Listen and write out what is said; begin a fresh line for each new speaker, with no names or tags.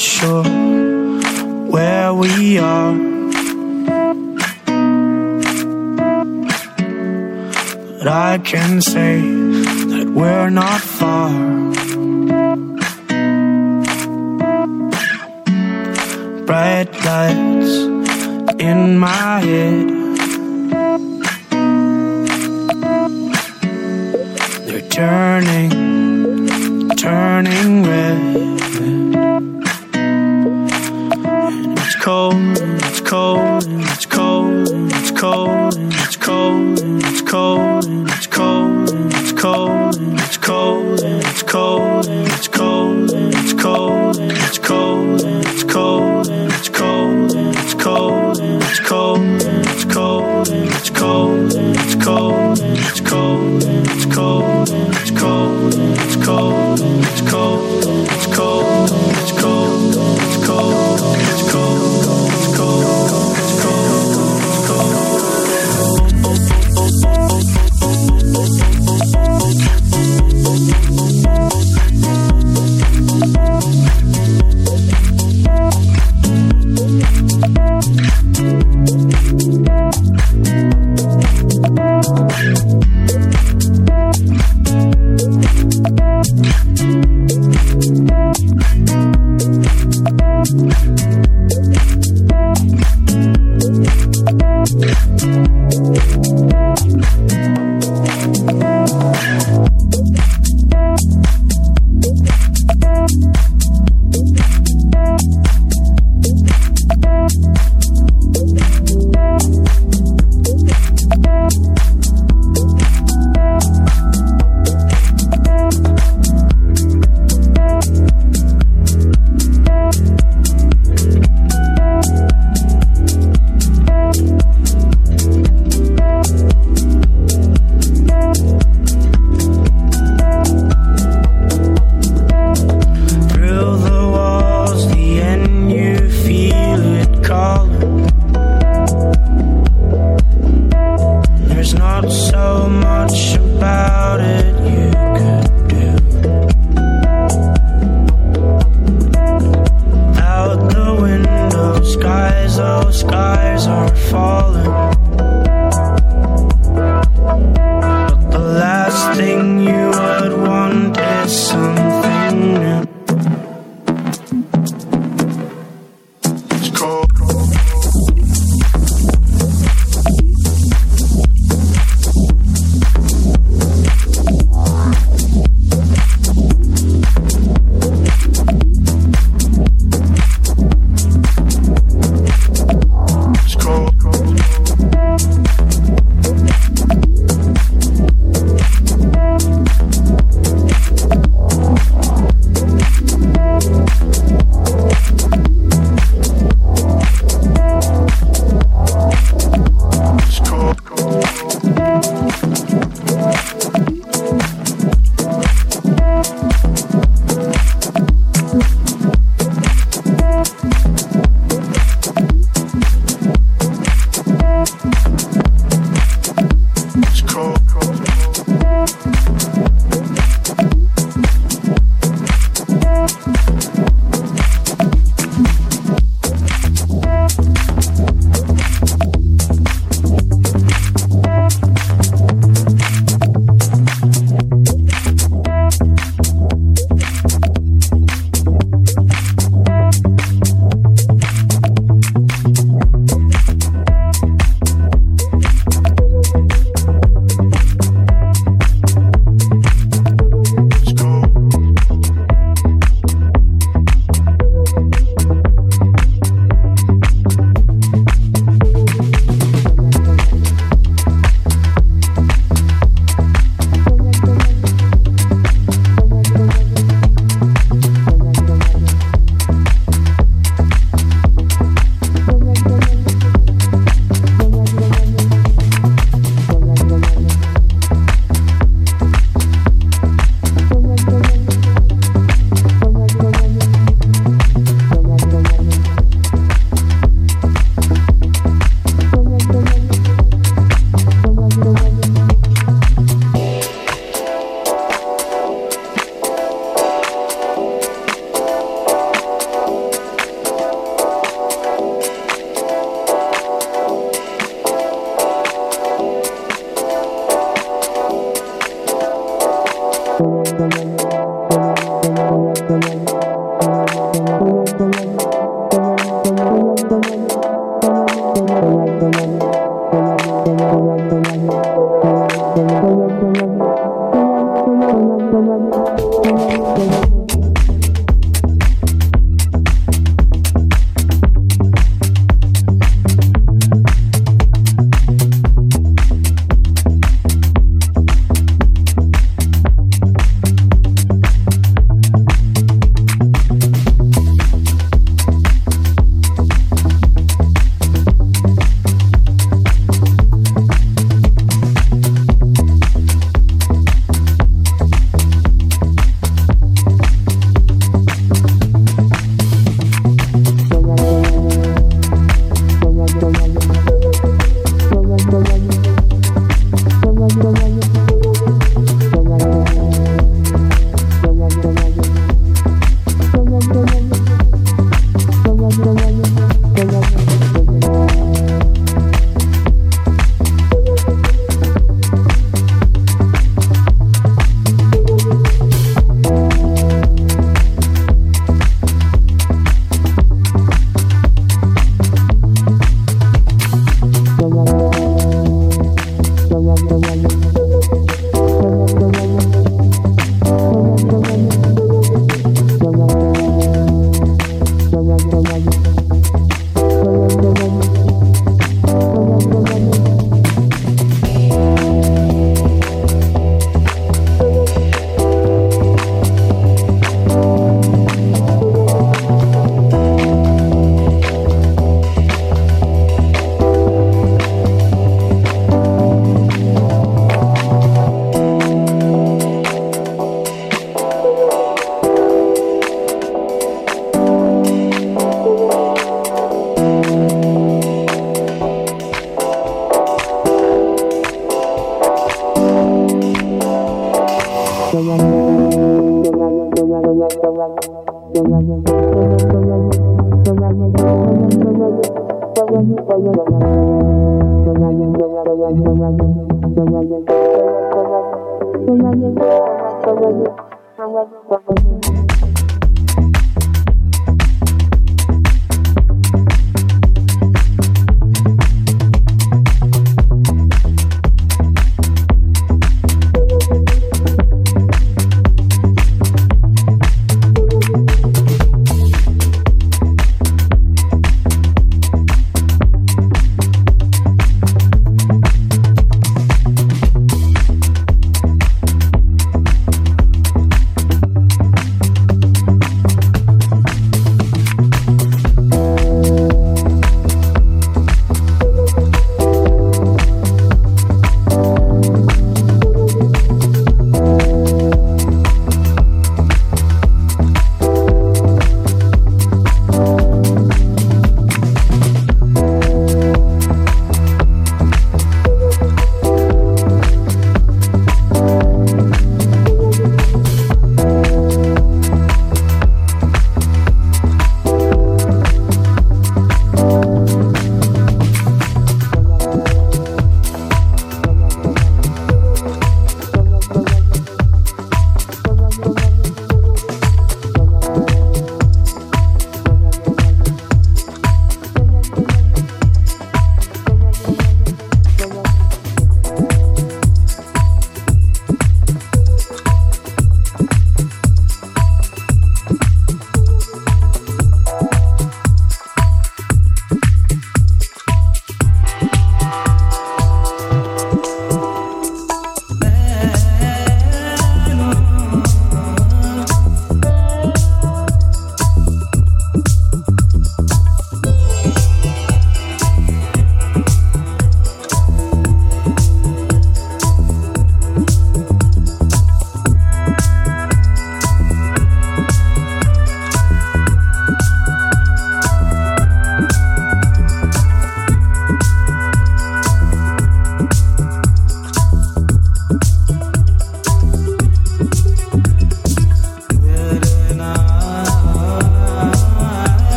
sure where we are. But I can say that we're not far. Bright lights in my head. They're turning, turning cold.